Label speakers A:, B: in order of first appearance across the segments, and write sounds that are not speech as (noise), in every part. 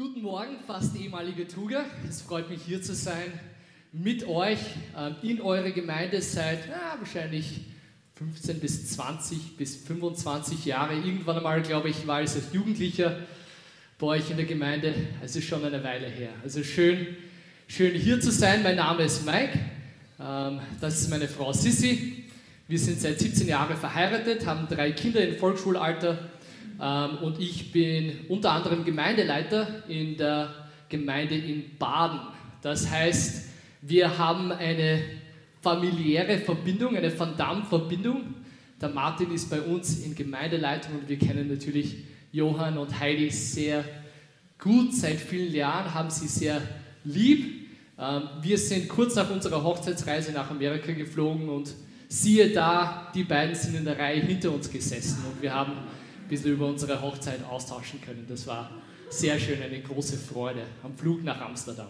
A: Guten Morgen, fast ehemalige Tuga. Es freut mich hier zu sein mit euch ähm, in eurer Gemeinde seit ja, wahrscheinlich 15 bis 20 bis 25 Jahre. Irgendwann einmal, glaube ich, war ich als Jugendlicher bei euch in der Gemeinde. Es ist schon eine Weile her. Also schön, schön hier zu sein. Mein Name ist Mike. Ähm, das ist meine Frau Sissi. Wir sind seit 17 Jahren verheiratet, haben drei Kinder im Volksschulalter und ich bin unter anderem Gemeindeleiter in der Gemeinde in Baden. Das heißt, wir haben eine familiäre Verbindung, eine Van Damme-Verbindung. Der Martin ist bei uns in Gemeindeleitung und wir kennen natürlich Johann und Heidi sehr gut seit vielen Jahren, haben sie sehr lieb. Ähm, wir sind kurz nach unserer Hochzeitsreise nach Amerika geflogen und siehe da, die beiden sind in der Reihe hinter uns gesessen und wir haben bisschen über unsere Hochzeit austauschen können. Das war sehr schön, eine große Freude am Flug nach Amsterdam.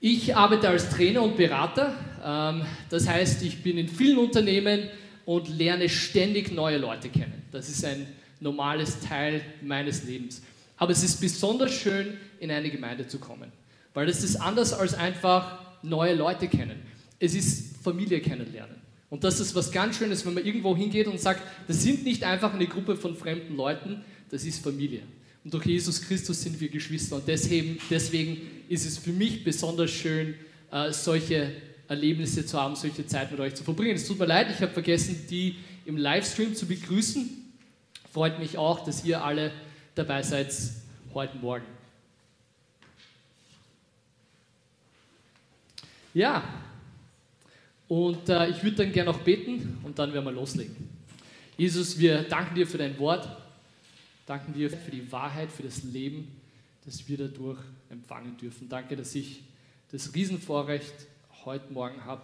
A: Ich arbeite als Trainer und Berater. Ähm, das heißt, ich bin in vielen Unternehmen und lerne ständig neue Leute kennen. Das ist ein normales Teil meines Lebens. Aber es ist besonders schön, in eine Gemeinde zu kommen, weil es ist anders als einfach neue Leute kennen. Es ist Familie kennenlernen. Und das ist was ganz Schönes, wenn man irgendwo hingeht und sagt, das sind nicht einfach eine Gruppe von fremden Leuten, das ist Familie. Und durch Jesus Christus sind wir Geschwister. Und deswegen, deswegen ist es für mich besonders schön, äh, solche Erlebnisse zu haben, solche Zeit mit euch zu verbringen. Es tut mir leid, ich habe vergessen, die im Livestream zu begrüßen. Freut mich auch, dass ihr alle dabei seid heute Morgen. Ja, und äh, ich würde dann gerne noch beten und dann werden wir loslegen. Jesus, wir danken dir für dein Wort, danken dir für die Wahrheit, für das Leben, das wir dadurch empfangen dürfen. Danke, dass ich das Riesenvorrecht heute Morgen habe,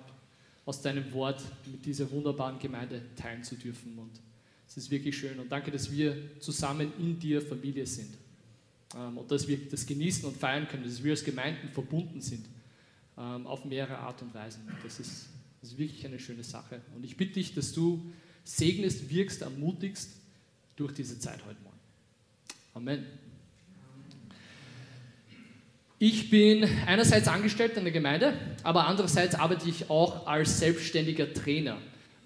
A: aus deinem Wort mit dieser wunderbaren Gemeinde teilen zu dürfen. Und es ist wirklich schön. Und danke, dass wir zusammen in dir Familie sind. Ähm, und dass wir das genießen und feiern können, dass wir als Gemeinden verbunden sind ähm, auf mehrere Art und Weisen. Das ist das ist wirklich eine schöne Sache. Und ich bitte dich, dass du segnest, wirkst, ermutigst durch diese Zeit heute Morgen. Amen. Ich bin einerseits angestellt an der Gemeinde, aber andererseits arbeite ich auch als selbstständiger Trainer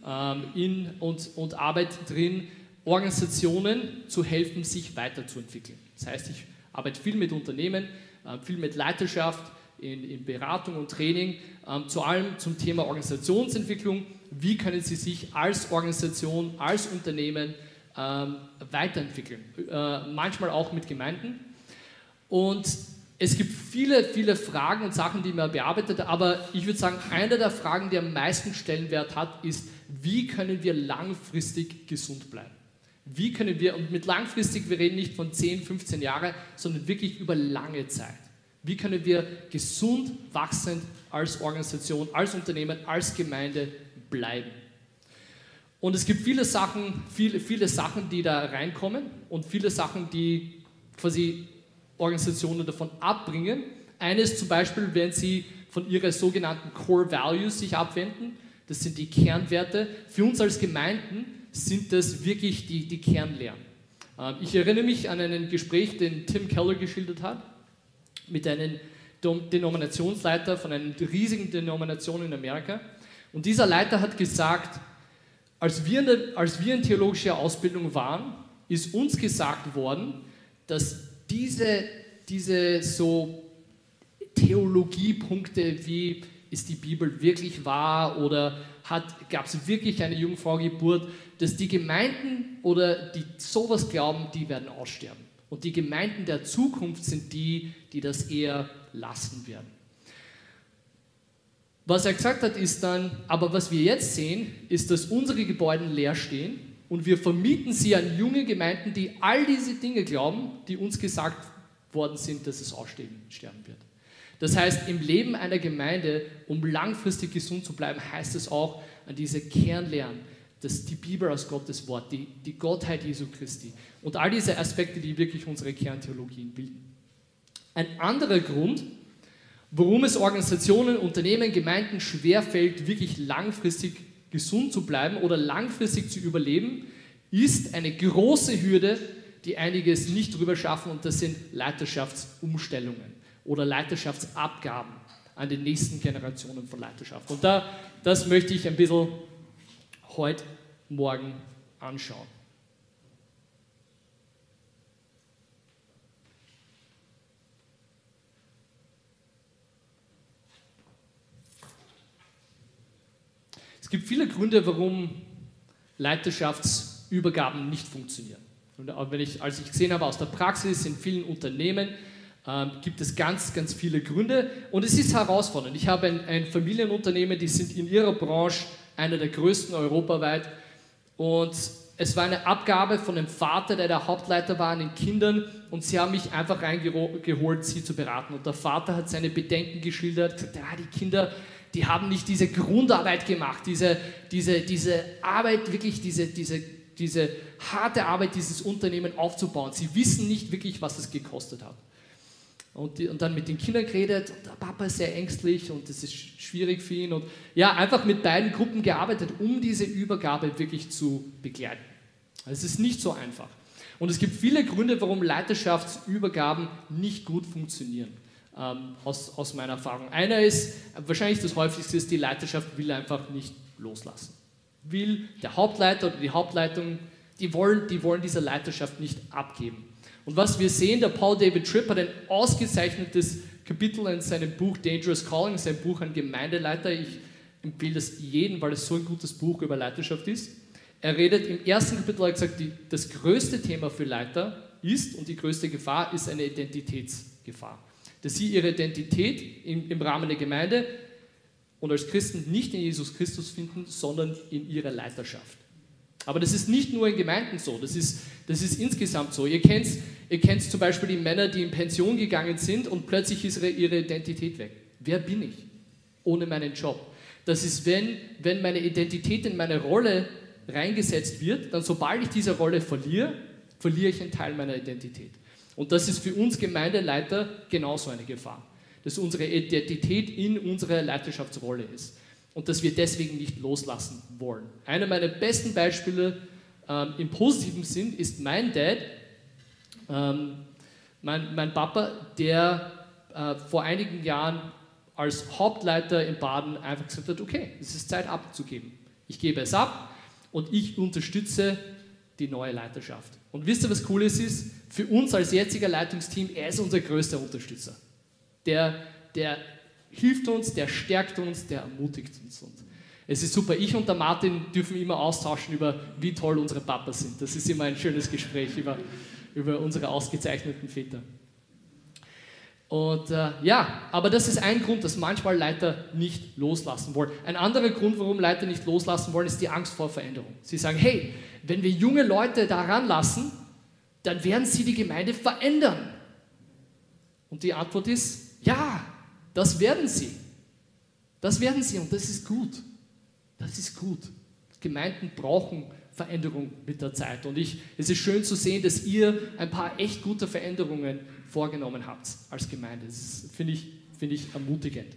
A: ähm, in und, und arbeite drin, Organisationen zu helfen, sich weiterzuentwickeln. Das heißt, ich arbeite viel mit Unternehmen, äh, viel mit Leiterschaft, in, in Beratung und Training, ähm, zu allem zum Thema Organisationsentwicklung. Wie können Sie sich als Organisation, als Unternehmen ähm, weiterentwickeln? Äh, manchmal auch mit Gemeinden. Und es gibt viele, viele Fragen und Sachen, die man bearbeitet, aber ich würde sagen, eine der Fragen, die am meisten Stellenwert hat, ist, wie können wir langfristig gesund bleiben? Wie können wir, und mit langfristig, wir reden nicht von 10, 15 Jahren, sondern wirklich über lange Zeit. Wie können wir gesund wachsend als Organisation, als Unternehmen, als Gemeinde bleiben? Und es gibt viele Sachen, viele, viele Sachen, die da reinkommen und viele Sachen, die quasi Organisationen davon abbringen. Eines zum Beispiel, wenn sie von ihren sogenannten Core Values sich abwenden, das sind die Kernwerte. Für uns als Gemeinden sind das wirklich die, die Kernlehren. Ähm, ich erinnere mich an ein Gespräch, den Tim Keller geschildert hat mit einem Denominationsleiter von einer riesigen Denomination in Amerika. Und dieser Leiter hat gesagt, als wir, in der, als wir in theologischer Ausbildung waren, ist uns gesagt worden, dass diese, diese so Theologiepunkte wie ist die Bibel wirklich wahr oder gab es wirklich eine Jungfraugeburt, dass die Gemeinden oder die sowas glauben, die werden aussterben. Und die Gemeinden der Zukunft sind die, die das eher lassen werden. Was er gesagt hat, ist dann, aber was wir jetzt sehen, ist, dass unsere Gebäude leer stehen und wir vermieten sie an junge Gemeinden, die all diese Dinge glauben, die uns gesagt worden sind, dass es aussterben wird. Das heißt, im Leben einer Gemeinde, um langfristig gesund zu bleiben, heißt es auch an diese Kernlehren, dass die Bibel aus Gottes Wort, die, die Gottheit Jesu Christi und all diese Aspekte, die wirklich unsere Kerntheologien bilden. Ein anderer Grund, warum es Organisationen, Unternehmen, Gemeinden schwerfällt, wirklich langfristig gesund zu bleiben oder langfristig zu überleben, ist eine große Hürde, die einiges nicht drüber schaffen und das sind Leiterschaftsumstellungen oder Leiterschaftsabgaben an die nächsten Generationen von Leiterschaft. Und da, das möchte ich ein bisschen heute Morgen anschauen. Es gibt viele Gründe, warum Leiterschaftsübergaben nicht funktionieren. Und wenn ich, als ich gesehen habe aus der Praxis in vielen Unternehmen, ähm, gibt es ganz, ganz viele Gründe und es ist herausfordernd. Ich habe ein, ein Familienunternehmen, die sind in ihrer Branche einer der größten europaweit und es war eine Abgabe von dem Vater, der der Hauptleiter war, an den Kindern und sie haben mich einfach reingeholt, sie zu beraten. Und der Vater hat seine Bedenken geschildert, gesagt, ja, die Kinder, die haben nicht diese Grundarbeit gemacht, diese, diese, diese Arbeit, wirklich diese, diese, diese harte Arbeit, dieses Unternehmen aufzubauen. Sie wissen nicht wirklich, was es gekostet hat. Und, die, und, dann mit den Kindern geredet und Papa ist sehr ängstlich und es ist schwierig für ihn und ja, einfach mit beiden Gruppen gearbeitet, um diese Übergabe wirklich zu begleiten. Es ist nicht so einfach. Und es gibt viele Gründe, warum Leiterschaftsübergaben nicht gut funktionieren, ähm, aus, aus meiner Erfahrung. Einer ist, wahrscheinlich das häufigste ist, die Leiterschaft will einfach nicht loslassen. Will der Hauptleiter oder die Hauptleitung, die wollen, die wollen diese Leiterschaft nicht abgeben. Und was wir sehen, der Paul David Tripp hat ein ausgezeichnetes Kapitel in seinem Buch Dangerous Calling, sein Buch an Gemeindeleiter. Ich empfehle das jedem, weil es so ein gutes Buch über Leiterschaft ist. Er redet im ersten Kapitel, hat gesagt, die, das größte Thema für Leiter ist und die größte Gefahr ist eine Identitätsgefahr. Dass sie ihre Identität im, im Rahmen der Gemeinde und als Christen nicht in Jesus Christus finden, sondern in ihrer Leiterschaft. Aber das ist nicht nur in Gemeinden so, das ist, das ist insgesamt so. Ihr kennt, ihr kennt zum Beispiel die Männer, die in Pension gegangen sind und plötzlich ist ihre, Identität weg. Wer bin ich ohne meinen Job? Das ist, wenn, wenn meine Identität in meine Rolle reingesetzt wird, dann sobald ich diese Rolle verliere, verliere ich einen Teil meiner Identität. Und das ist für uns Gemeindeleiter genauso eine Gefahr, dass unsere Identität in unserer Leiterschaftsrolle ist und dass wir deswegen nicht loslassen wollen. Einer meiner besten Beispiele ähm, im positiven Sinn ist mein Dad, ähm, mein, mein, Papa, der äh, vor einigen Jahren als Hauptleiter in Baden einfach gesagt hat, okay, es ist Zeit abzugeben. Ich gebe es ab und ich unterstütze die neue Leiterschaft. Und wisst ihr, was cool ist? Für uns als jetziger Leitungsteam, er ist unser größter Unterstützer. Der, der hilft uns, der stärkt uns, der ermutigt uns. Und es ist super. Ich und der Martin dürfen immer austauschen über, wie toll unsere Papas sind. Das ist immer ein schönes Gespräch über, über unsere ausgezeichneten Väter. Und äh, ja, aber das ist ein Grund, dass manchmal Leiter nicht loslassen wollen. Ein anderer Grund, warum Leiter nicht loslassen wollen, ist die Angst vor Veränderung. Sie sagen, hey, wenn wir junge Leute daran lassen, dann werden sie die Gemeinde verändern. Und die Antwort ist, ja, das werden sie. Das werden sie und das ist gut. Das ist gut. Gemeinden brauchen Veränderung mit der Zeit. Und ich, es ist schön zu sehen, dass ihr ein paar echt gute Veränderungen vorgenommen habt als Gemeinde. Das finde ich, find ich ermutigend.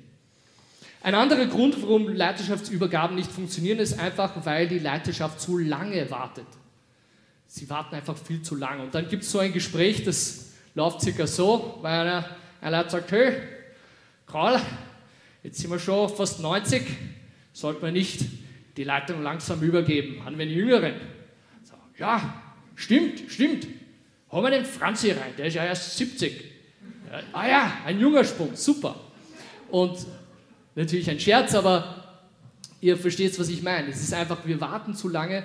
A: Ein anderer Grund, warum Leiterschaftsübergaben nicht funktionieren, ist einfach, weil die Leiterschaft zu lange wartet. Sie warten einfach viel zu lange. Und dann gibt es so ein Gespräch, das läuft circa so, weil einer, ein Leiter sagt, hey, Karl, jetzt sind wir schon fast 90, sollte man nicht die Leitung langsam übergeben an den Jüngeren. So, ja, stimmt, stimmt. Haben wir den Franzi rein, der ist ja erst 70. Ja, ah ja, ein junger Sprung, super. Und natürlich ein Scherz, aber ihr versteht, was ich meine. Es ist einfach, wir warten zu lange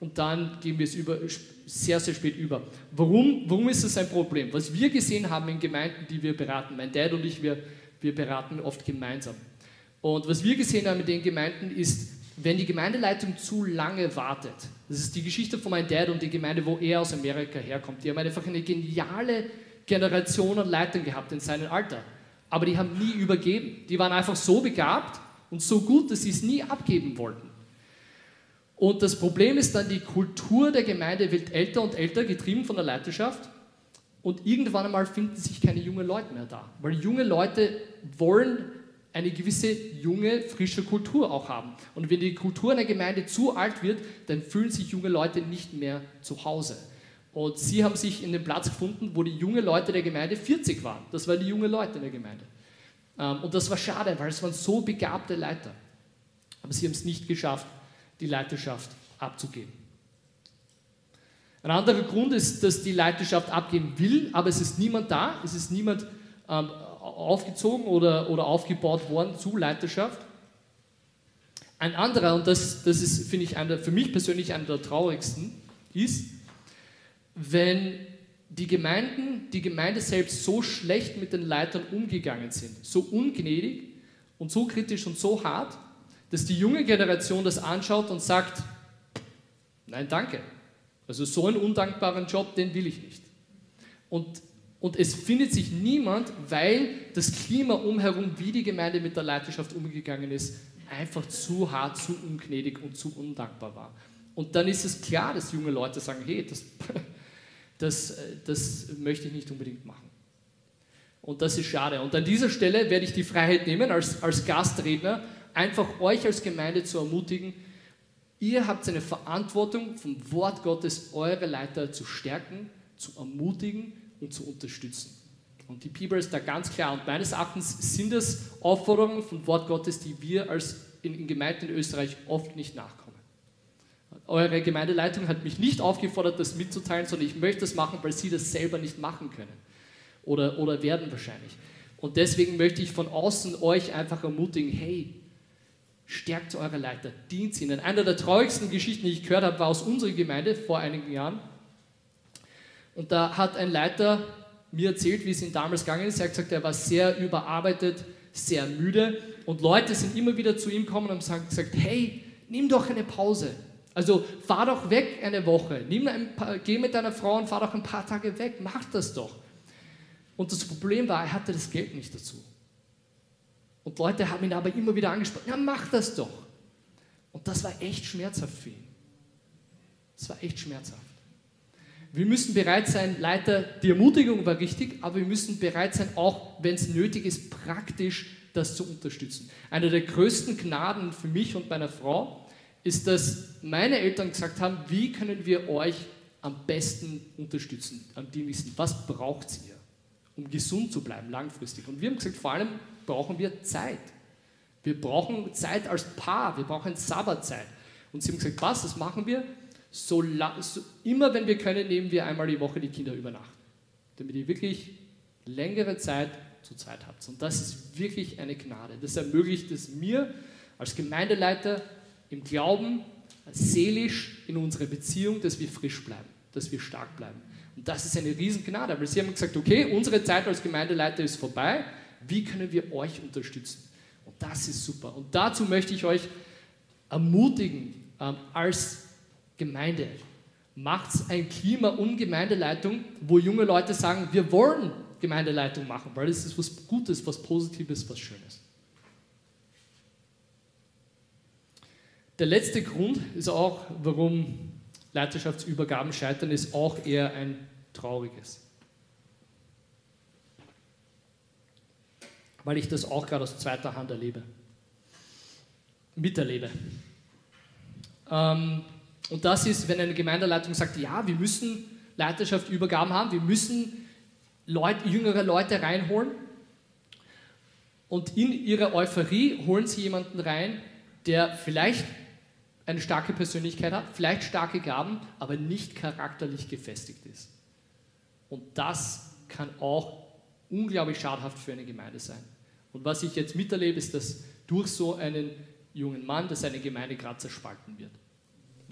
A: und dann gehen wir es über, sehr, sehr spät über. Warum, warum ist das ein Problem? Was wir gesehen haben in Gemeinden, die wir beraten, mein Dad und ich, wir wir beraten oft gemeinsam. Und was wir gesehen haben mit den Gemeinden ist, wenn die Gemeindeleitung zu lange wartet, das ist die Geschichte von meinem Dad und die Gemeinde, wo er aus Amerika herkommt, die haben einfach eine geniale Generation an Leitern gehabt in seinem Alter. Aber die haben nie übergeben. Die waren einfach so begabt und so gut, dass sie es nie abgeben wollten. Und das Problem ist dann, die Kultur der Gemeinde wird älter und älter, getrieben von der Leiterschaft. Und irgendwann einmal finden sich keine jungen Leute mehr da, weil junge Leute wollen eine gewisse junge, frische Kultur auch haben. Und wenn die Kultur einer Gemeinde zu alt wird, dann fühlen sich junge Leute nicht mehr zu Hause. Und sie haben sich in den Platz gefunden, wo die jungen Leute der Gemeinde 40 waren. Das waren die jungen Leute in der Gemeinde. Ähm, und das war schade, weil es waren so begabte Leiter. Aber sie haben es nicht geschafft, die Leiterschaft abzugeben. Ein anderer Grund ist, dass die Leiterschaft abgeben will, aber es ist niemand da, es ist niemand ähm, aufgezogen oder, oder aufgebaut worden zu Leiterschaft. Ein anderer, und das, das ist, finde ich, einer, für mich persönlich einer der traurigsten, ist, wenn die Gemeinden, die Gemeinde selbst so schlecht mit den Leitern umgegangen sind, so ungnädig und so kritisch und so hart, dass die junge Generation das anschaut und sagt, nein, danke. Also so einen undankbaren Job, den will ich nicht. Und, und es findet sich niemand, weil das Klima umherum, wie die Gemeinde mit der Leiterschaft umgegangen ist, einfach zu hart, zu ungnädig und zu undankbar war. Und dann ist es klar, dass junge Leute sagen, hey, das, (laughs) das, das möchte ich nicht unbedingt machen. Und das ist schade. Und an dieser Stelle werde ich die Freiheit nehmen, als, als Gastredner, einfach euch als Gemeinde zu ermutigen, ihr habt eine Verantwortung, vom Wort Gottes eure Leiter zu stärken, zu ermutigen und zu unterstützen. Und die Bibel ist da ganz klar. Und meines Erachtens sind es Aufforderungen vom Wort Gottes, die wir als in, in Gemeinden in Österreich oft nicht nachkommen. Eure Gemeindeleitung hat mich nicht aufgefordert, das mitzuteilen, sondern ich möchte das machen, weil sie das selber nicht machen können. Oder, oder werden wahrscheinlich. Und deswegen möchte ich von außen euch einfach ermutigen, hey, stärkt eure Leiter, dient ihnen. Eine der traurigsten Geschichten, die ich gehört habe, war aus unserer Gemeinde vor einigen Jahren. Und da hat ein Leiter mir erzählt, wie es ihm damals gegangen ist. Er hat gesagt, er war sehr überarbeitet, sehr müde und Leute sind immer wieder zu ihm gekommen und haben gesagt, hey, nimm doch eine Pause. Also fahr doch weg eine Woche, paar, geh mit deiner Frau und fahr doch ein paar Tage weg, mach das doch. Und das Problem war, er hatte das Geld nicht dazu. Und Leute haben ihn aber immer wieder angesprochen, ja mach das doch. Und das war echt schmerzhaft für ihn. Das war echt schmerzhaft. Wir müssen bereit sein, Leiter, die Ermutigung war richtig, aber wir müssen bereit sein, auch wenn es nötig ist, praktisch das zu unterstützen. Eine der größten Gnaden für mich und meine Frau ist, dass meine Eltern gesagt haben, wie können wir euch am besten unterstützen, am dienlichsten, was braucht ihr, um gesund zu bleiben langfristig. Und wir haben gesagt, vor allem brauchen wir Zeit. Wir brauchen Zeit als Paar, wir brauchen Sabbatzeit. Und sie haben gesagt, was, das machen wir? So, so, immer wenn wir können, nehmen wir einmal die Woche die Kinder über Nacht, damit ihr wirklich längere Zeit zu zweit habt. Und das ist wirklich eine Gnade. Das ermöglicht es mir als Gemeindeleiter im Glauben, seelisch in unserer Beziehung, dass wir frisch bleiben, dass wir stark bleiben. Und das ist eine Riesengnade, weil sie haben gesagt, okay, unsere Zeit als Gemeindeleiter ist vorbei, wie können wir euch unterstützen? Und das ist super. Und dazu möchte ich euch ermutigen, ähm, als Gemeinde. Macht ein Klima um Gemeindeleitung, wo junge Leute sagen, wir wollen Gemeindeleitung machen, weil es ist was Gutes, was Positives, was Schönes. Der letzte Grund ist auch, warum Leiterschaftsübergaben scheitern, ist auch eher ein trauriges. Weil ich das auch gerade aus zweiter Hand erlebe, miterlebe. Ähm, und das ist, wenn eine Gemeindeleitung sagt, ja, wir müssen Leiterschaftsübergaben haben, wir müssen Leute, jüngere Leute reinholen. Und in ihrer Euphorie holen sie jemanden rein, der vielleicht eine starke Persönlichkeit hat, vielleicht starke Gaben, aber nicht charakterlich gefestigt ist. Und das kann auch unglaublich schadhaft für eine Gemeinde sein. Und was ich jetzt miterlebe, ist, dass durch so einen jungen Mann, dass eine Gemeinde gerade zerspalten wird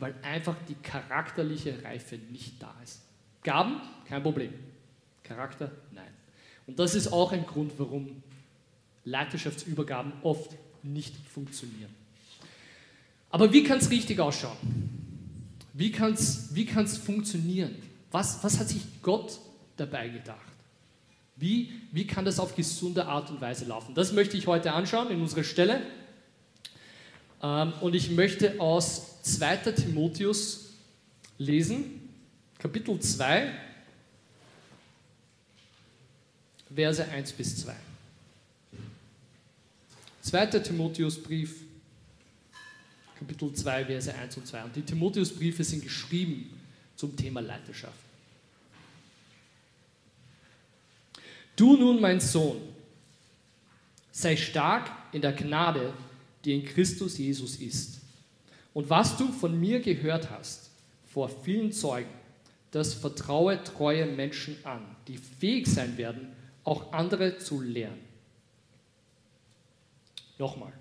A: weil einfach die charakterliche Reife nicht da ist. Gaben, kein Problem. Charakter, nein. Und das ist auch ein Grund, warum Leiterschaftsübergaben oft nicht funktionieren. Aber wie kann es richtig ausschauen? Wie kann es wie kann's funktionieren? Was, was hat sich Gott dabei gedacht? Wie, wie kann das auf gesunde Art und Weise laufen? Das möchte ich heute anschauen in unserer Stelle. Ähm, und ich möchte aus 2. Timotheus lesen, Kapitel 2, Verse 1 bis 2. 2. Timotheusbrief, Kapitel 2, Verse 1 und 2. Und die Timotheusbriefe sind geschrieben zum Thema Leiterschaft. Du nun, mein Sohn, sei stark in der Gnade die in Christus Jesus ist. Und was du von mir gehört hast, vor vielen Zeugen, das vertraue treue Menschen an, die fähig sein werden, auch andere zu lehren. Nochmal.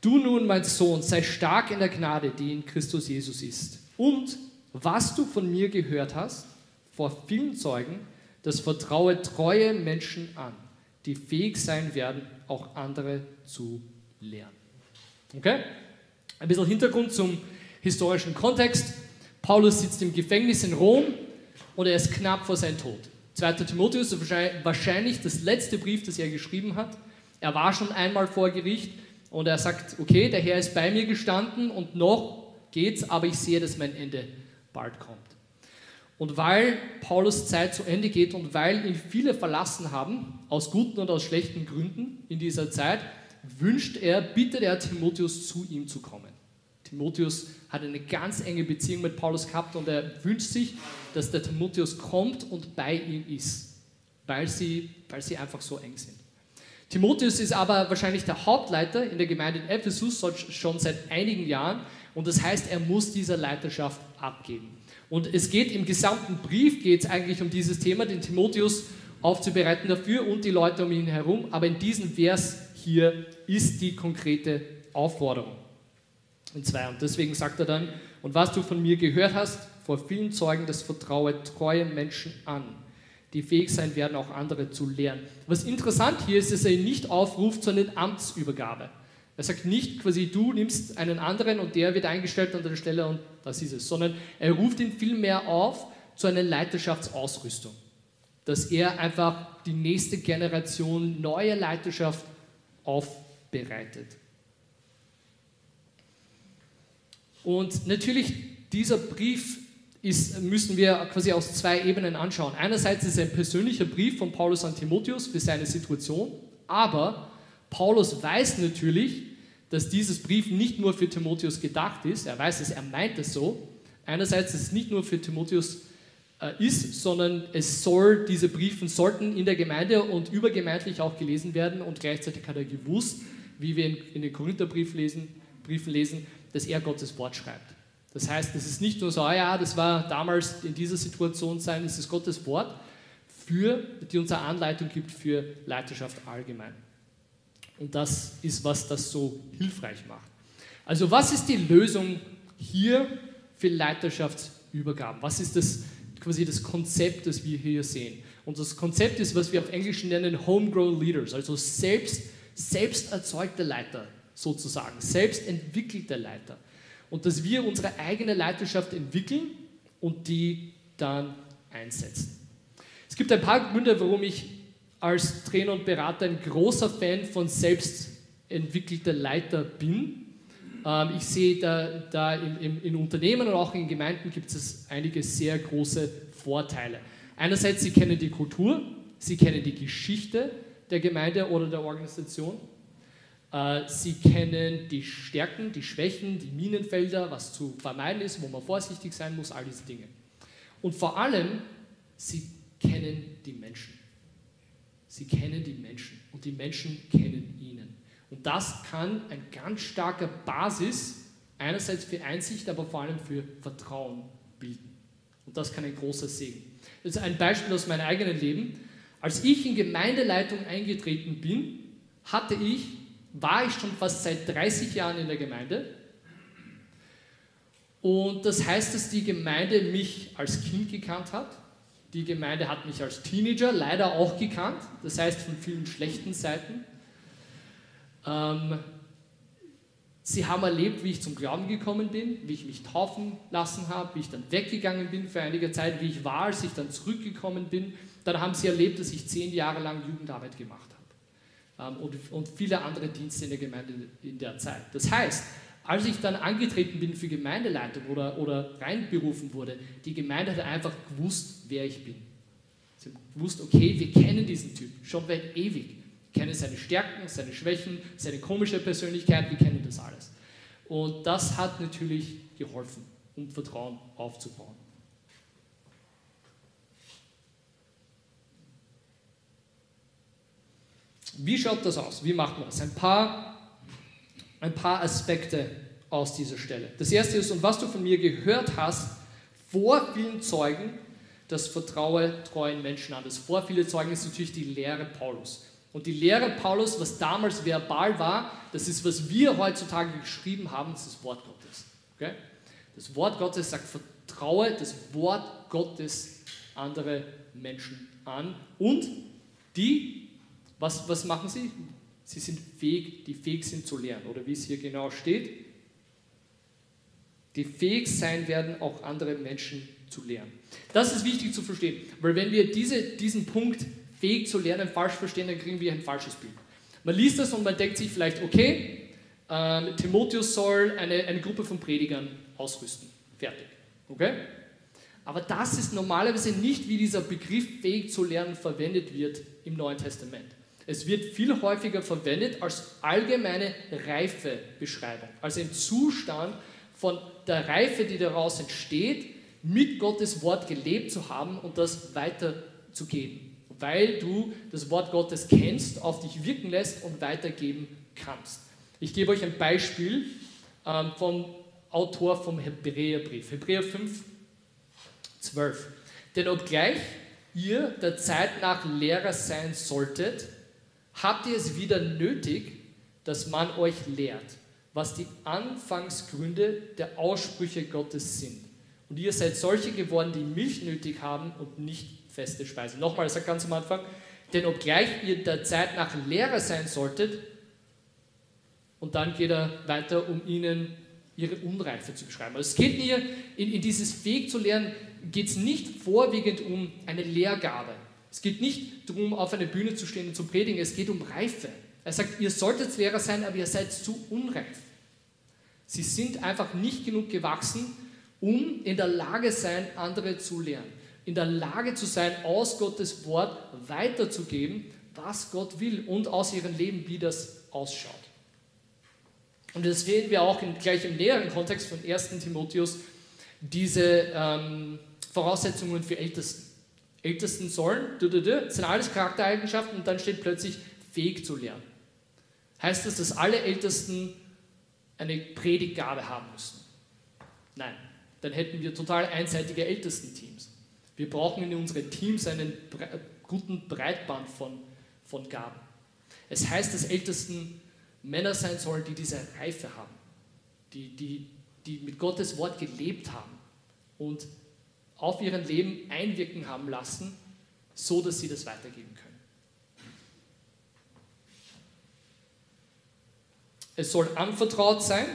A: Du nun, mein Sohn, sei stark in der Gnade, die in Christus Jesus ist. Und was du von mir gehört hast, vor vielen Zeugen, das vertraue treue Menschen an, die fähig sein werden, auch andere zu lehren. Okay? Ein bisschen Hintergrund zum historischen Kontext. Paulus sitzt im Gefängnis in Rom und er ist knapp vor seinem Tod. 2. Timotheus ist wahrscheinlich das letzte Brief, das er geschrieben hat. Er war schon einmal vor Gericht und er sagt, okay, der Herr ist bei mir gestanden und noch geht's, aber ich sehe, dass mein Ende bald kommt. Und weil Paulus Zeit zu Ende geht und weil ihn viele verlassen haben, aus guten und aus schlechten Gründen in dieser Zeit, wünscht er, bittet er Timotheus zu ihm zu kommen. Timotheus hat eine ganz enge Beziehung mit Paulus gehabt und er wünscht sich, dass der Timotheus kommt und bei ihm ist, weil sie, weil sie einfach so eng sind. Timotheus ist aber wahrscheinlich der Hauptleiter in der Gemeinde in Ephesus schon seit einigen Jahren und das heißt, er muss dieser Leiterschaft abgeben. Und es geht im gesamten Brief geht es eigentlich um dieses Thema, den Timotheus aufzubereiten dafür und die Leute um ihn herum, aber in diesem Vers hier ist die konkrete Aufforderung in zwei. Und deswegen sagt er dann, und was du von mir gehört hast, vor vielen Zeugen, das vertraue treue Menschen an, die fähig sein werden, auch andere zu lehren. Was interessant hier ist, dass er ihn nicht aufruft zu einer Amtsübergabe. Er sagt nicht quasi, du nimmst einen anderen und der wird eingestellt an der Stelle und das ist es, sondern er ruft ihn vielmehr auf zu einer Leiterschaftsausrüstung. Dass er einfach die nächste Generation neue Leiterschaft aufbereitet. Und natürlich, dieser Brief ist, müssen wir quasi aus zwei Ebenen anschauen. Einerseits ist es ein persönlicher Brief von Paulus an Timotheus für seine Situation, aber Paulus weiß natürlich, dass dieses Brief nicht nur für Timotheus gedacht ist. Er weiß es, er meint es so. Einerseits, dass es nicht nur für Timotheus äh, ist, sondern es soll, diese Briefe sollten in der Gemeinde und übergemeindlich auch gelesen werden und gleichzeitig hat er gewusst, wie wir in, in den Korintherbriefen lesen, Briefen lesen, dass er Gottes Wort schreibt. Das heißt, es ist nicht nur so, ah ja, das war damals in dieser Situation sein, es ist Gottes Wort, für, die uns eine Anleitung gibt für Leiterschaft allgemein. Und das ist, was das so hilfreich macht. Also was ist die Lösung hier für Leiterschaftsübergaben? Was ist das, quasi das Konzept, das wir hier sehen? Und das Konzept ist, was wir auf Englisch nennen Homegrown Leaders, also selbst, selbst erzeugte Leiter sozusagen, selbst entwickelte Leiter. Und dass wir unsere eigene Leiterschaft entwickeln und die dann einsetzen. Es gibt ein paar Gründe, warum ich als Trainer und Berater ein großer Fan von selbstentwickelter Leiter bin. Ähm, ich sehe da, da in, in, Unternehmen und auch in Gemeinden gibt es einige sehr große Vorteile. Einerseits, sie kennen die Kultur, sie kennen die Geschichte der Gemeinde oder der Organisation. Äh, sie kennen die Stärken, die Schwächen, die Minenfelder, was zu vermeiden ist, wo man vorsichtig sein muss, all diese Dinge. Und vor allem, sie kennen die Menschen. Sie kennen die Menschen und die Menschen kennen ihnen. Und das kann ein ganz starker Basis einerseits für Einsicht, aber vor allem für Vertrauen bilden. Und das kann ein großer Segen. Das ist ein Beispiel aus meinem eigenen Leben. Als ich in Gemeindeleitung eingetreten bin, hatte ich war ich schon fast seit 30 Jahren in der Gemeinde. Und das heißt, dass die Gemeinde mich als Kind gekannt hat. Die Gemeinde hat mich als Teenager leider auch gekannt, das heißt von vielen schlechten Seiten. Ähm, sie haben erlebt, wie ich zum Glauben gekommen bin, wie ich mich taufen lassen habe, wie ich dann weggegangen bin für einige Zeit, wie ich war, als ich dann zurückgekommen bin. Dann haben sie erlebt, dass ich zehn Jahre lang Jugendarbeit gemacht habe ähm, und, und viele andere Dienste in der Gemeinde in der Zeit. Das heißt, als ich dann angetreten bin für Gemeindeleitung oder, oder reinberufen wurde, die Gemeinde hat einfach gewusst, wer ich bin. Sie haben gewusst, okay, wir kennen diesen Typ schon seit ewig. Wir kennen seine Stärken, seine Schwächen, seine komische Persönlichkeit, wir kennen das alles. Und das hat natürlich geholfen, um Vertrauen aufzubauen. Wie schaut das aus? Wie macht man das? Ein paar, ein paar Aspekte aus dieser Stelle. Das erste ist, und was du von mir gehört hast, vor vielen Zeugen, das vertraue treuen Menschen an. Das vor viele Zeugen ist natürlich die Lehre Paulus. Und die Lehre Paulus, was damals verbal war, das ist, was wir heutzutage geschrieben haben, das ist das Wort Gottes. Okay? Das Wort Gottes sagt, vertraue das Wort Gottes andere Menschen an. Und die, was, was machen sie? Sie sind fähig, die fähig sind zu lernen. Oder wie es hier genau steht, die fähig sein werden, auch andere Menschen zu lernen. Das ist wichtig zu verstehen, weil wenn wir diese, diesen Punkt fähig zu lernen falsch verstehen, dann kriegen wir ein falsches Bild. Man liest das und man denkt sich vielleicht, okay, ähm, Timotheus soll eine, eine Gruppe von Predigern ausrüsten. Fertig. Okay? Aber das ist normalerweise nicht, wie dieser Begriff fähig zu lernen verwendet wird im Neuen Testament. Es wird viel häufiger verwendet als allgemeine Reifebeschreibung, also ein Zustand von der Reife, die daraus entsteht, mit Gottes Wort gelebt zu haben und das weiterzugeben, weil du das Wort Gottes kennst, auf dich wirken lässt und weitergeben kannst. Ich gebe euch ein Beispiel ähm, vom Autor vom Hebräerbrief, Hebräer 5, 12. Denn obgleich ihr der Zeit nach Lehrer sein solltet, habt ihr es wieder nötig, dass man euch lehrt, was die Anfangsgründe der Aussprüche Gottes sind. Und ihr seid solche geworden, die Milch nötig haben und nicht feste Speise. Nochmal, er sagt ganz am Anfang, denn obgleich ihr der Zeit nach Lehrer sein solltet, und dann geht er weiter, um ihnen ihre Unreife zu beschreiben. Also es geht mir, in, in dieses Weg zu lernen, geht es nicht vorwiegend um eine Lehrgabe. Es geht nicht darum, auf einer Bühne zu stehen und zu predigen, es geht um Reife. Er sagt, ihr solltet Lehrer sein, aber ihr seid zu unreif. Sie sind einfach nicht genug gewachsen, um in der Lage sein, andere zu lernen. In der Lage zu sein, aus Gottes Wort weiterzugeben, was Gott will und aus ihrem Leben, wie das ausschaut. Und das sehen wir auch in, gleich im näheren Kontext von 1. Timotheus, diese ähm, Voraussetzungen für Ältesten. Ältesten sollen, du, du, du, sind alles Charaktereigenschaften und dann steht plötzlich fähig zu lernen. Heißt das, dass alle Ältesten eine Predigtgabe haben müssen? Nein, dann hätten wir total einseitige Ältestenteams. Wir brauchen in unseren Teams einen guten Breitband von, von Gaben. Es heißt, dass Ältesten Männer sein sollen, die diese Reife haben, die, die, die mit Gottes Wort gelebt haben und auf ihren Leben einwirken haben lassen, so dass sie das weitergeben können. Es soll anvertraut sein.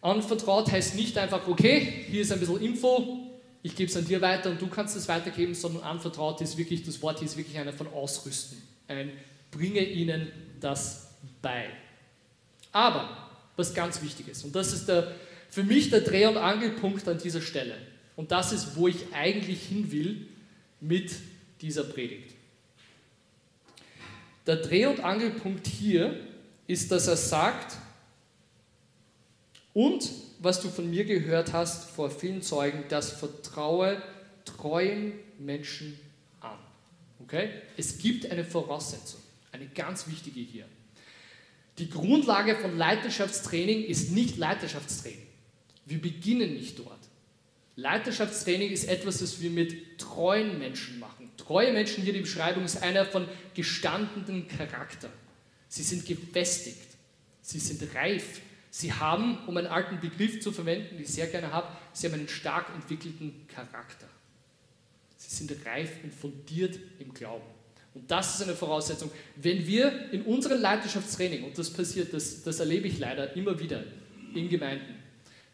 A: Anvertraut heißt nicht einfach, okay, hier ist ein bisschen Info, ich gebe es an dir weiter und du kannst es weitergeben, sondern anvertraut ist wirklich, das Wort ist wirklich einer von Ausrüsten. Ein bringe ihnen das bei. Aber, was ganz wichtig ist, und das ist der, für mich der Dreh- und Angelpunkt an dieser Stelle, und das ist, wo ich eigentlich hin will mit dieser Predigt. Der Dreh- und Angelpunkt hier ist, dass er sagt, und was du von mir gehört hast vor vielen Zeugen, das vertraue treuen Menschen an. Okay? Es gibt eine Voraussetzung, eine ganz wichtige hier. Die Grundlage von Leiterschaftstraining ist nicht Leiterschaftstraining. Wir beginnen nicht dort. Leiterschaftstraining ist etwas, das wir mit treuen Menschen machen. Treue Menschen, hier die Beschreibung ist einer von gestandenem Charakter. Sie sind gefestigt. Sie sind reif. Sie haben, um einen alten Begriff zu verwenden, den ich sehr gerne habe, sie haben einen stark entwickelten Charakter. Sie sind reif und fundiert im Glauben. Und das ist eine Voraussetzung. Wenn wir in unserem Leiterschaftstraining, und das passiert, das, das erlebe ich leider immer wieder in Gemeinden,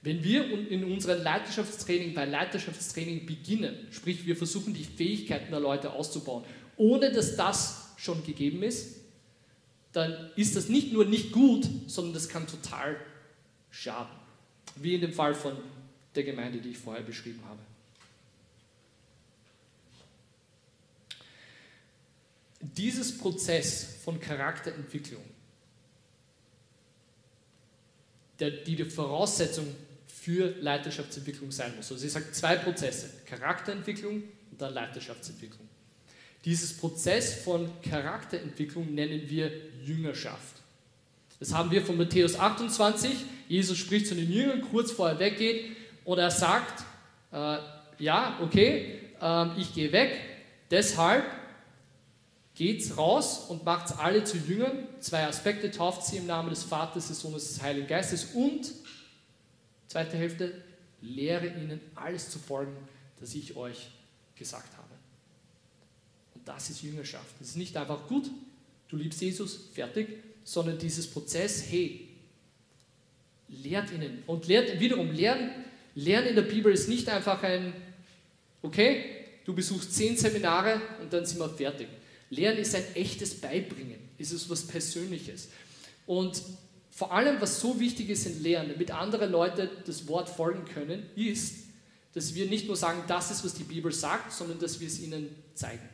A: wenn wir in unserem Leiterschaftstraining bei Leiterschaftstraining beginnen, sprich wir versuchen die Fähigkeiten der Leute auszubauen, ohne dass das schon gegeben ist, dann ist das nicht nur nicht gut, sondern das kann total schaden. Wie in dem Fall von der Gemeinde, die ich vorher beschrieben habe. Dieses Prozess von Charakterentwicklung, der, die die Voraussetzung für Leiterschaftsentwicklung sein muss. Also ich sage zwei Prozesse, Charakterentwicklung und dann Leiterschaftsentwicklung. Dieses Prozess von Charakterentwicklung nennen wir Jüngerschaft. Das haben wir von Matthäus 28. Jesus spricht zu den Jüngern kurz vor er weggeht und er sagt, äh, ja, okay, äh, ich gehe weg, deshalb geht's raus und macht alle zu Jüngern. Zwei Aspekte, tauft sie im Namen des Vaters, des Sohnes, des Heiligen Geistes und, zweite Hälfte, lehre ihnen alles zu folgen, das ich euch gesagt habe. Das ist Jüngerschaft. Das ist nicht einfach gut, du liebst Jesus, fertig, sondern dieses Prozess, hey, lehrt ihnen. Und lehrt, wiederum, lernen, lernen in der Bibel ist nicht einfach ein, okay, du besuchst zehn Seminare und dann sind wir fertig. Lernen ist ein echtes Beibringen, ist es was Persönliches. Und vor allem, was so wichtig ist in Lernen, damit andere Leute das Wort folgen können, ist, dass wir nicht nur sagen, das ist, was die Bibel sagt, sondern dass wir es ihnen zeigen.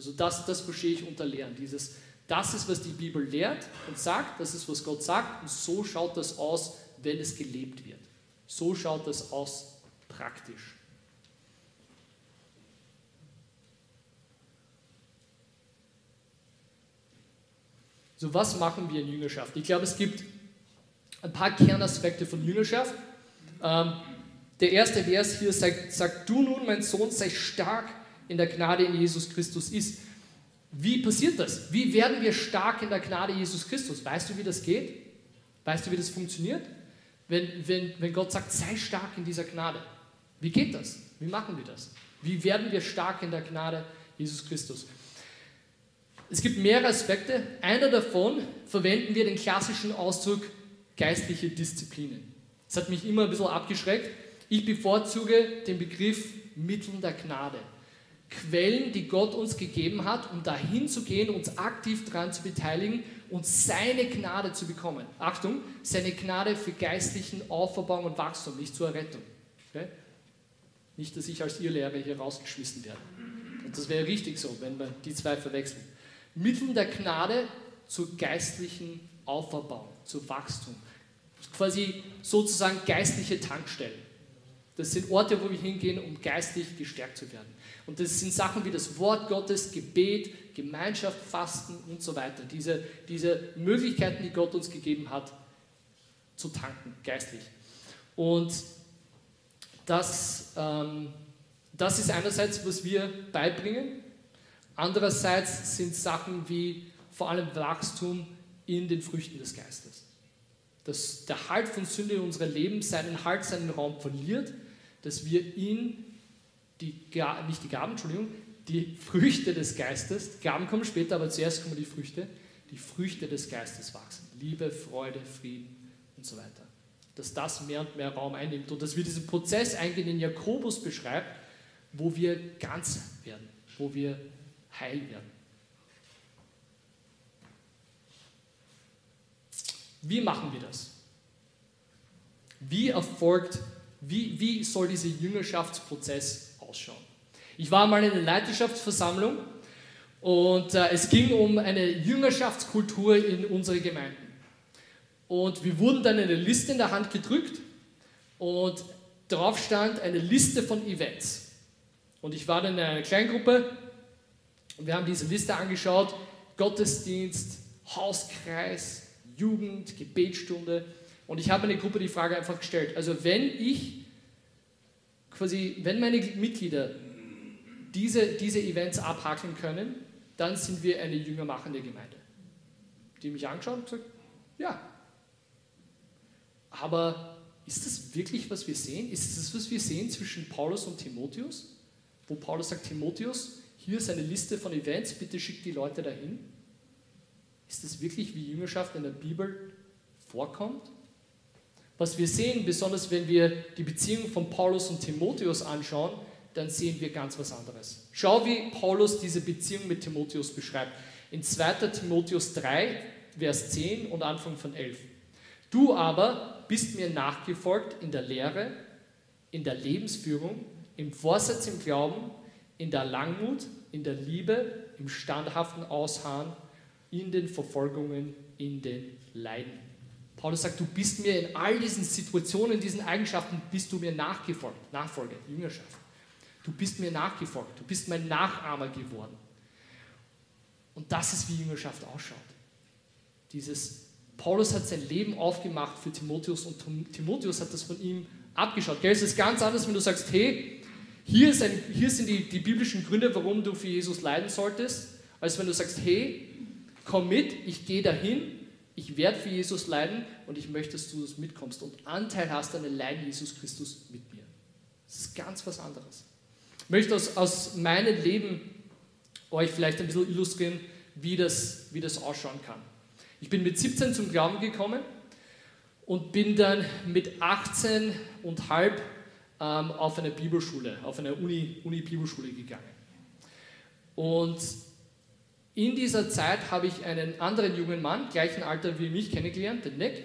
A: Also das, das verstehe ich unter Lehren, dieses das ist, was die Bibel lehrt und sagt, das ist, was Gott sagt und so schaut das aus, wenn es gelebt wird. So schaut das aus praktisch. So, was machen wir in Jüngerschaft? Ich glaube, es gibt ein paar Kernaspekte von Jüngerschaft. Ähm, der erste Vers hier sagt, sagt, du nun, mein Sohn, sei stark in der Gnade in Jesus Christus ist. Wie passiert das? Wie werden wir stark in der Gnade Jesus Christus? Weißt du, wie das geht? Weißt du, wie das funktioniert? Wenn, wenn, wenn Gott sagt, sei stark in dieser Gnade. Wie geht das? Wie machen wir das? Wie werden wir stark in der Gnade Jesus Christus? Es gibt mehrere Aspekte. Einer davon verwenden wir den klassischen Ausdruck geistliche Disziplinen. Das hat mich immer ein bisschen abgeschreckt. Ich bevorzuge den Begriff Mitteln der Gnade. Quellen, die Gott uns gegeben hat, um dahin zu gehen, uns aktiv daran zu beteiligen und seine Gnade zu bekommen. Achtung, seine Gnade für geistlichen Auferbau und Wachstum, nicht zur Errettung. Okay? Nicht, dass ich als Irrlehrer hier rausgeschmissen werde. Und das wäre richtig so, wenn wir die zwei verwechseln. Mittel der Gnade zur geistlichen Auferbau, zu Wachstum. Quasi sozusagen geistliche Tankstellen. Das sind Orte, wo wir hingehen, um geistlich gestärkt zu werden. Und das sind Sachen wie das Wort Gottes, Gebet, Gemeinschaft, Fasten und so weiter. Diese, diese Möglichkeiten, die Gott uns gegeben hat, zu tanken, geistlich. Und das, ähm, das ist einerseits, was wir beibringen. Andererseits sind Sachen wie vor allem Wachstum in den Früchten des Geistes. Dass der Halt von Sünde in unserem Leben seinen Halt, seinen Raum verliert, dass wir ihn die, nicht die Gaben, Entschuldigung, die Früchte des Geistes, Gaben kommen später, aber zuerst kommen die Früchte, die Früchte des Geistes wachsen. Liebe, Freude, Frieden und so weiter. Dass das mehr und mehr Raum einnimmt und dass wir diesen Prozess eingehen, den Jakobus beschreibt, wo wir ganz werden, wo wir heil werden. Wie machen wir das? Wie erfolgt, wie, wie soll dieser Jüngerschaftsprozess ausschauen. Ich war mal in einer Leiterschaftsversammlung und äh, es ging um eine Jüngerschaftskultur in unserer Gemeinde. Und wir wurden dann eine Liste in der Hand gedrückt und drauf stand eine Liste von Events. Und ich war dann in einer Kleingruppe und wir haben diese Liste angeschaut: Gottesdienst, Hauskreis, Jugend, Gebetsstunde. Und ich habe eine Gruppe die Frage einfach gestellt: Also, wenn ich quasi, wenn meine Mitglieder diese, diese Events abhakeln können, dann sind wir eine jüngermachende Gemeinde. Die mich angeschaut und gesagt, ja. Aber ist das wirklich, was wir sehen? Ist das, was wir sehen zwischen Paulus und Timotheus? Wo Paulus sagt, Timotheus, hier ist eine Liste von Events, bitte schick die Leute dahin. Ist das wirklich, wie Jüngerschaft in der Bibel vorkommt? Was wir sehen, besonders wenn wir die Beziehung von Paulus und Timotheus anschauen, dann sehen wir ganz was anderes. Schau, wie Paulus diese Beziehung mit Timotheus beschreibt. In 2. Timotheus 3, Vers 10 und Anfang von 11. Du aber bist mir nachgefolgt in der Lehre, in der Lebensführung, im Vorsatz im Glauben, in der Langmut, in der Liebe, im standhaften Ausharren, in den Verfolgungen, in den Leiden. Paulus sagt, du bist mir in all diesen Situationen, diesen Eigenschaften, bist du mir nachgefolgt. Nachfolge, Jüngerschaft. Du bist mir nachgefolgt, du bist mein Nachahmer geworden. Und das ist, wie Jüngerschaft ausschaut. Dieses, Paulus hat sein Leben aufgemacht für Timotheus und Timotheus hat das von ihm abgeschaut. Gell? Es ist ganz anders, wenn du sagst, hey, hier, ein, hier sind die, die biblischen Gründe, warum du für Jesus leiden solltest, als wenn du sagst, hey, komm mit, ich gehe dahin, ich werde für Jesus leiden und ich möchte, dass du das mitkommst und Anteil hast an den Leiden Jesus Christus mit mir. Das ist ganz was anderes. Ich möchte aus, aus meinem Leben euch vielleicht ein bisschen illustrieren, wie das, wie das ausschauen kann. Ich bin mit 17 zum Glauben gekommen und bin dann mit 18 und halb ähm, auf eine Bibelschule, auf eine Uni-Bibelschule Uni gegangen. Und in dieser Zeit habe ich einen anderen jungen Mann, gleichen Alter wie mich, kennengelernt, den Nick.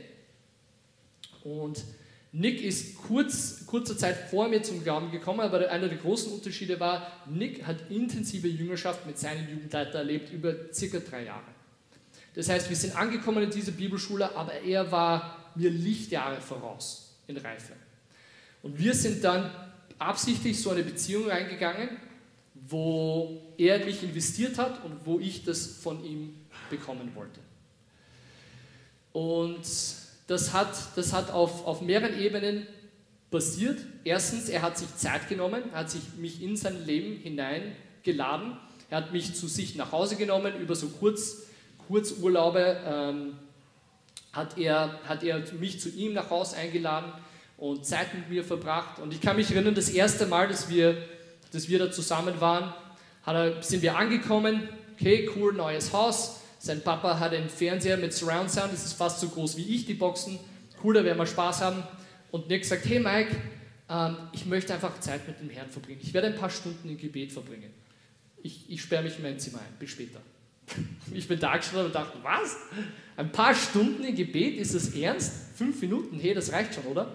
A: Und Nick ist kurz, kurzer Zeit vor mir zum Glauben gekommen, aber einer der großen Unterschiede war, Nick hat intensive Jüngerschaft mit seinem Jugendleiter erlebt über circa drei Jahre. Das heißt, wir sind angekommen in diese Bibelschule, aber er war mir Lichtjahre voraus in Reife. Und wir sind dann absichtlich so eine Beziehung reingegangen, wo er mich investiert hat und wo ich das von ihm bekommen wollte. Und das hat, das hat auf, auf mehreren Ebenen passiert. Erstens, er hat sich Zeit genommen, er hat sich mich in sein Leben hineingeladen. Er hat mich zu sich nach Hause genommen, über so Kurz, Kurzurlaube ähm, hat, er, hat er mich zu ihm nach Hause eingeladen und Zeit mit mir verbracht. Und ich kann mich erinnern, das erste Mal, dass wir, dass wir da zusammen waren, er, sind wir angekommen. Okay, cool, neues Haus. Sein Papa hat einen Fernseher mit Surround Sound, das ist fast so groß wie ich, die Boxen. Cool, da werden wir Spaß haben. Und Nick sagt, hey Mike, ähm, ich möchte einfach Zeit mit dem Herrn verbringen. Ich werde ein paar Stunden im Gebet verbringen. Ich, ich sperre mich in mein Zimmer ein, bis später. (laughs) Ich bin da gestanden und dachte, was? Ein paar Stunden im Gebet, ist das ernst? Fünf Minuten, hey, das reicht schon, oder?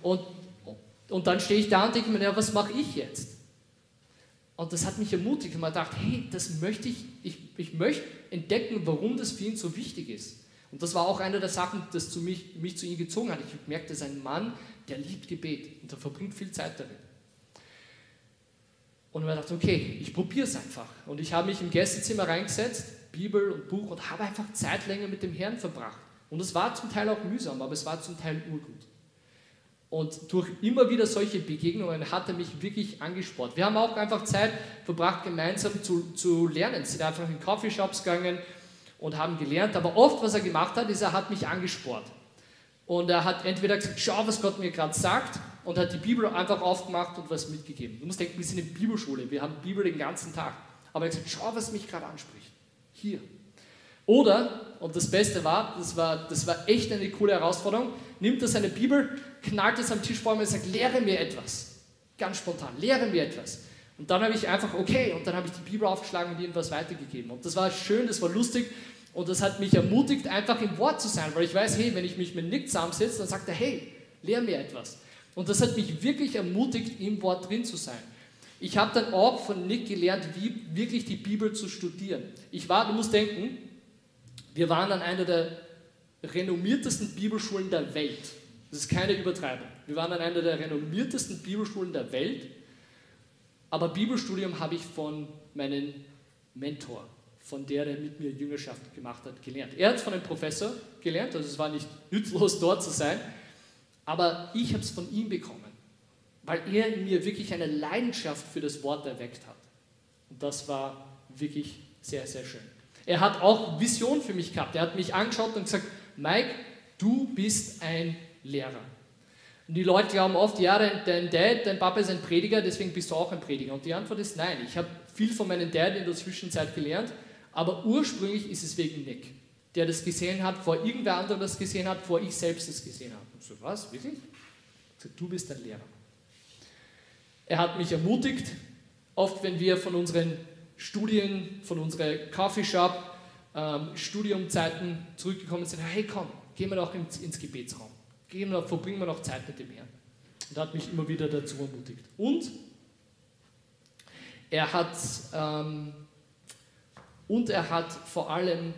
A: Und, und dann stehe ich da und denke mir, ja, was mache ich jetzt? Und das hat mich ermutigt und man dachte, hey, das möchte ich, ich, ich möchte entdecken, warum das für ihn so wichtig ist. Und das war auch eine der Sachen, das zu mich, mich zu ihm gezogen hat. Ich merkte, das ist ein Mann, der liebt Gebet und der verbringt viel Zeit darin. Und man dachte, okay, ich probiere es einfach. Und ich habe mich im Gästezimmer reingesetzt, Bibel und Buch und habe einfach Zeit länger mit dem Herrn verbracht. Und es war zum Teil auch mühsam, aber es war zum Teil urgut. Und durch immer wieder solche Begegnungen hat er mich wirklich angespornt. Wir haben auch einfach Zeit verbracht, gemeinsam zu, zu lernen. Sind einfach in Coffeeshops gegangen und haben gelernt. Aber oft, was er gemacht hat, ist, er hat mich angespornt. Und er hat entweder gesagt, schau, was Gott mir gerade sagt, und hat die Bibel einfach aufgemacht und was mitgegeben. Du musst denken, wir sind in Bibelschule, wir haben Bibel den ganzen Tag. Aber er hat gesagt, schau, was mich gerade anspricht. Hier. Oder, und das Beste war das, war, das war echt eine coole Herausforderung, nimmt er seine Bibel, knallt es am Tisch vor mir und sagt, lehre mir etwas. Ganz spontan, lehre mir etwas. Und dann habe ich einfach, okay, und dann habe ich die Bibel aufgeschlagen und ihm was weitergegeben. Und das war schön, das war lustig und das hat mich ermutigt, einfach im Wort zu sein, weil ich weiß, hey, wenn ich mich mit Nick zusammensetze, dann sagt er, hey, lehre mir etwas. Und das hat mich wirklich ermutigt, im Wort drin zu sein. Ich habe dann auch von Nick gelernt, wie wirklich die Bibel zu studieren. Ich war, du musst denken, wir waren an einer der renommiertesten Bibelschulen der Welt. Das ist keine Übertreibung. Wir waren an einer der renommiertesten Bibelschulen der Welt, aber Bibelstudium habe ich von meinem Mentor, von der, der mit mir Jüngerschaft gemacht hat, gelernt. Er hat von einem Professor gelernt, also es war nicht nützlos dort zu sein, aber ich habe es von ihm bekommen, weil er in mir wirklich eine Leidenschaft für das Wort erweckt hat. Und das war wirklich sehr, sehr schön. Er hat auch Vision für mich gehabt. Er hat mich angeschaut und gesagt, Mike, du bist ein Lehrer. Und die Leute glauben oft, ja, dein, Dad, dein Papa ist ein Prediger, deswegen bist du auch ein Prediger. Und die Antwort ist nein. Ich habe viel von meinem Dad in der Zwischenzeit gelernt, aber ursprünglich ist es wegen Nick, der das gesehen hat, vor irgendwer anderem das gesehen hat, vor ich selbst das gesehen habe. Und so, was, wirklich? So, du bist ein Lehrer. Er hat mich ermutigt, oft wenn wir von unseren Studien, von unseren Coffeeshop, ähm, Studiumzeiten zurückgekommen sind, hey komm, gehen wir doch ins, ins Gebetsraum. Gehen wir, verbringen wir noch Zeit mit dem Herrn. Und hat mich immer wieder dazu ermutigt. Und er hat, ähm, und er hat vor allem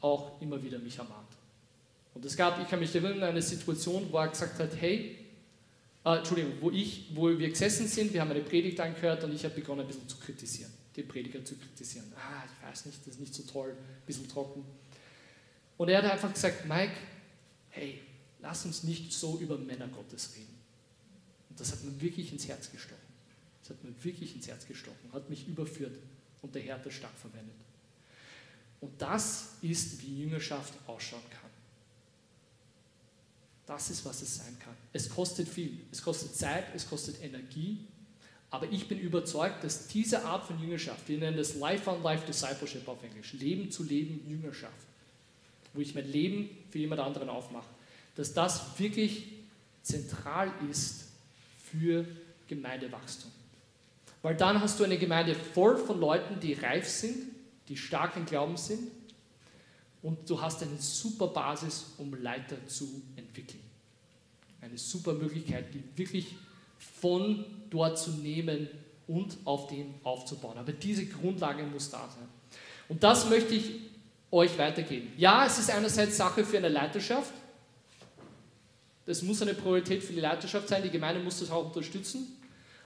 A: auch immer wieder mich ermahnt. Und es gab, ich kann mich erinnern, eine Situation, wo er gesagt hat, hey, äh, Entschuldigung, wo, ich, wo wir gesessen sind, wir haben eine Predigt angehört und ich habe begonnen, ein bisschen zu kritisieren, den Prediger zu kritisieren. Ah, ich weiß nicht, das ist nicht so toll, ein bisschen trocken. Und er hat einfach gesagt, Mike, hey, lass uns nicht so über Männer Gottes reden. Und das hat mir wirklich ins Herz gestochen. Das hat mir wirklich ins Herz gestochen, hat mich überführt und der Herr hat das stark verwendet. Und das ist, wie Jüngerschaft ausschauen kann. Das ist, was es sein kann. Es kostet viel. Es kostet Zeit, es kostet Energie. Aber ich bin überzeugt, dass diese Art von Jüngerschaft, wir nennen das Life-on-Life Discipleship auf Englisch, Leben zu Leben Jüngerschaft, wo ich mein Leben für jemand anderen aufmache, dass das wirklich zentral ist für Gemeindewachstum. Weil dann hast du eine Gemeinde voll von Leuten, die reif sind, die stark im Glauben sind und du hast eine super Basis, um Leiter zu entwickeln. Eine super Möglichkeit, die wirklich von dort zu nehmen und auf dem aufzubauen. Aber diese Grundlage muss da sein. Und das möchte ich euch weitergeben. Ja, es ist einerseits Sache für eine Leiterschaft. Das muss eine Priorität für die Leiterschaft sein. Die Gemeinde muss das auch unterstützen.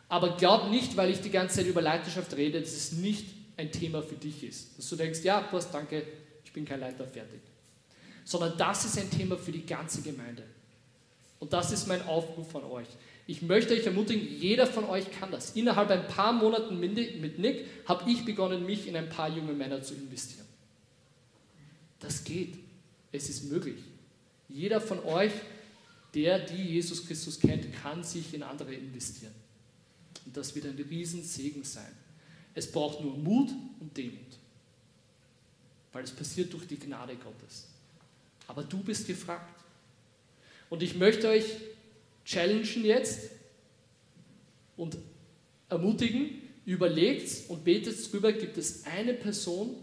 A: Aber glaub nicht, weil ich die ganze Zeit über Leiterschaft rede, dass es nicht ein Thema für dich ist. Dass du denkst, ja, Post, danke, ich bin kein Leiter, fertig. Sondern das ist ein Thema für die ganze Gemeinde. Und das ist mein Aufruf an euch. Ich möchte euch ermutigen, jeder von euch kann das. Innerhalb ein paar Monaten mit Nick habe ich begonnen, mich in ein paar junge Männer zu investieren. Das geht. Es ist möglich. Jeder von euch, der die Jesus Christus kennt, kann sich in andere investieren. Und das wird ein Riesensegen sein. Es braucht nur Mut und Demut. Weil es passiert durch die Gnade Gottes. Aber du bist gefragt. Und ich möchte euch challengen jetzt und ermutigen, überlegt und betet drüber, gibt es eine Person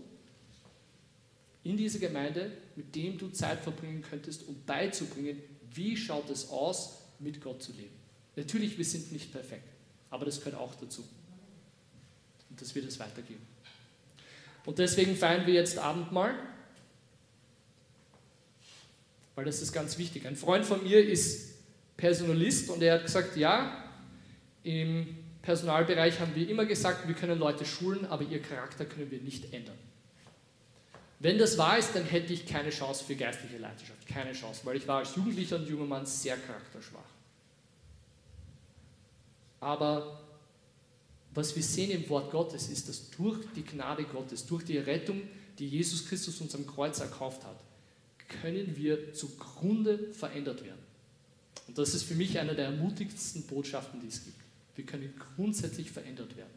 A: in dieser Gemeinde, mit dem du Zeit verbringen könntest, um beizubringen, wie schaut es aus, mit Gott zu leben. Natürlich, wir sind nicht perfekt, aber das gehört auch dazu. Und das wird es weitergeben. Und deswegen feiern wir jetzt Abendmahl, weil das ist ganz wichtig. Ein Freund von mir ist Personalist und er hat gesagt, ja, im Personalbereich haben wir immer gesagt, wir können Leute schulen, aber ihr Charakter können wir nicht ändern. Wenn das wahr ist, dann hätte ich keine Chance für geistliche Leiterschaft, keine Chance, weil ich war als Jugendlicher und junger Mann sehr charakterschwach. Aber was wir sehen im Wort Gottes ist, dass durch die Gnade Gottes, durch die Rettung, die Jesus Christus uns am Kreuz erkauft hat, können wir zugrunde verändert werden. Und das ist für mich eine der ermutigsten Botschaften, die es gibt. Wir können grundsätzlich verändert werden.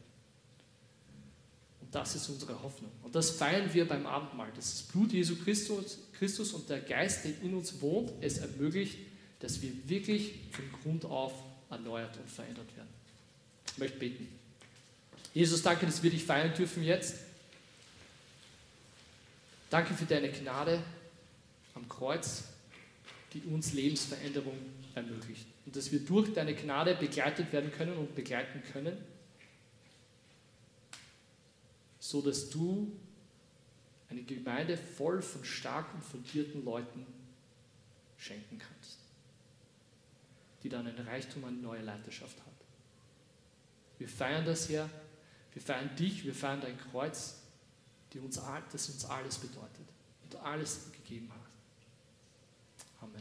A: Und das ist unsere Hoffnung. Und das feiern wir beim Abendmahl. Das Blut Jesu Christus, Christus und der Geist, der in uns wohnt, es ermöglicht, dass wir wirklich von Grund auf erneuert und verändert werden. Ich möchte beten. Jesus, danke, dass wir dich feiern dürfen jetzt. Danke für deine Gnade am Kreuz, die uns Lebensveränderung ermöglicht. Und dass wir durch deine Gnade begleitet werden können und begleiten können, so dass du eine Gemeinde voll von stark und fundierten Leuten schenken kannst, die dann ein Reichtum an neue Leiterschaft hat. Wir feiern das, Herr, wir feiern dich, wir feiern dein Kreuz, die uns, das uns alles bedeutet und alles gegeben hat.